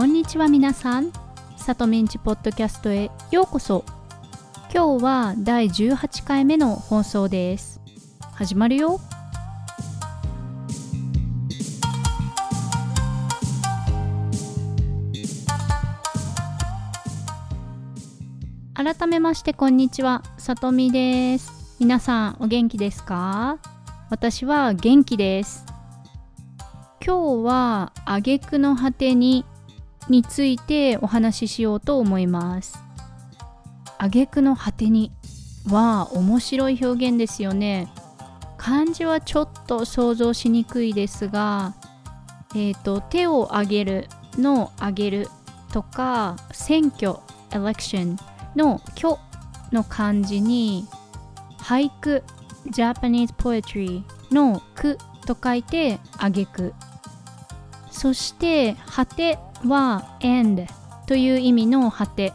こんにちは皆さん。さとみんちポッドキャストへようこそ。今日は第18回目の放送です。始まるよ。改めましてこんにちは、さとみです。皆さんお元気ですか？私は元気です。今日は挙句の果てにについてお話ししようと思います。挙句の果てには面白い表現ですよね。漢字はちょっと想像しにくいですが、えーと、手を挙げるの挙げるとか選挙 election の「虚」の漢字に俳句 Japanese poetry の「句」と書いて「あげく」そして「果て」は「end」という意味の「果て」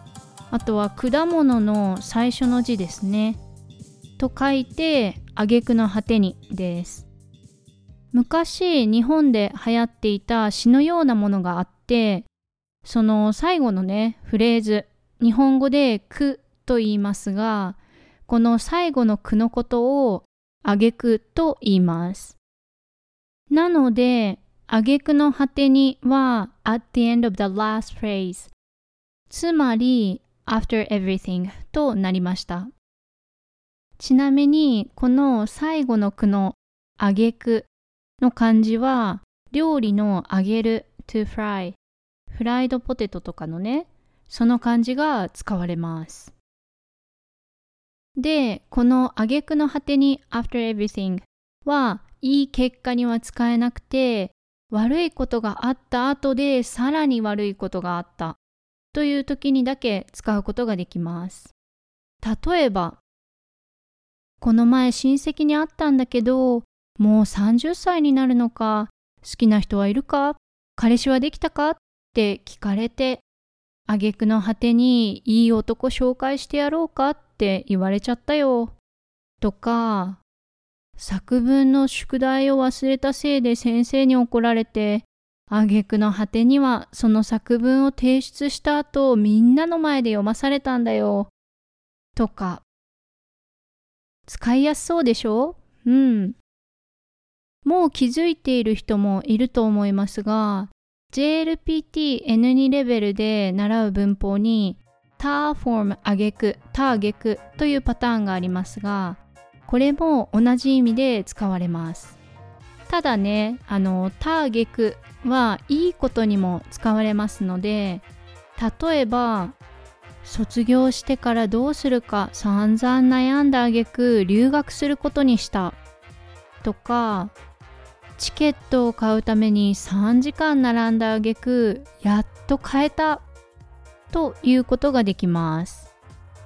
あとは果物の最初の字ですね。と書いて「あげくの果てに」です。昔日本で流行っていた詩のようなものがあってその最後のねフレーズ日本語で句と言いますが、この最後の句のことを挙句と言います。なので、挙句の果てには at the end of the last phrase つまり after everything となりました。ちなみにこの最後の句の挙句の漢字は料理の揚げる to fry フライドポテトとかのねその漢字が使われます。で、この挙句の果てに after everything はいい結果には使えなくて悪いことがあった後でさらに悪いことがあったという時にだけ使うことができます。例えば、この前親戚に会ったんだけど、もう30歳になるのか、好きな人はいるか、彼氏はできたか？って聞かれて、挙句の果てにいい男紹介してやろうか？って言われちゃったよ。とか、作文の宿題を忘れたせいで先生に怒られて、挙句の果てにはその作文を提出した後みんなの前で読まされたんだよ。とか。使いやすそうでしょ？うん。もう気づいている人もいると思いますが、JLPT N2 レベルで習う文法にターフォームあげく、ターゲクというパターンがありますが、これも同じ意味で使われます。ただね、あの、ターゲクはいいことにも使われますので、例えば、卒業してからどうするか散々悩んだあげく留学することにした。とかチケットを買うために3時間並んだ挙句やっと買えた。ということができます。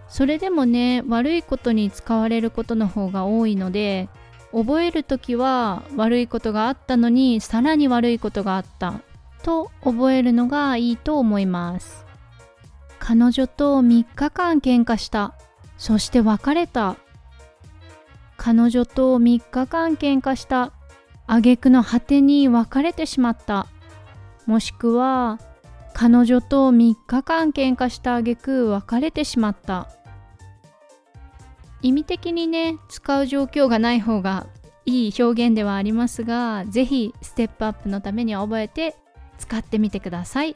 それでもね悪いことに使われることの方が多いので覚える時は悪いことがあったのにさらに悪いことがあったと覚えるのがいいと思います。彼女と3日間喧嘩した。そして別れた。彼女と3日間喧嘩した。挙句の果てに別れてしまった。もしくは彼女と3日間喧嘩した挙句別れてしまった。意味的にね使う状況がない方がいい表現ではありますが是非ステップアップのために覚えて使ってみてください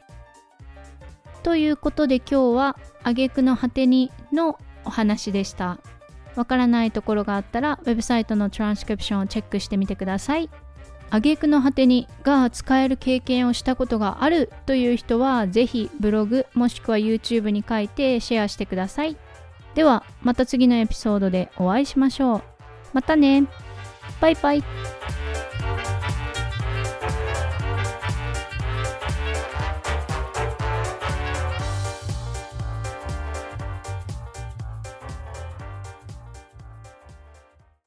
ということで今日は挙句の果てにのお話でしたわからないところがあったらウェブサイトのトランスクリプションをチェックしてみてください。挙句の果てにが使える経験をしたことがあるという人はぜひブログもしくは YouTube に書いてシェアしてください。ではまた次のエピソードでお会いしましょう。またねバイバイ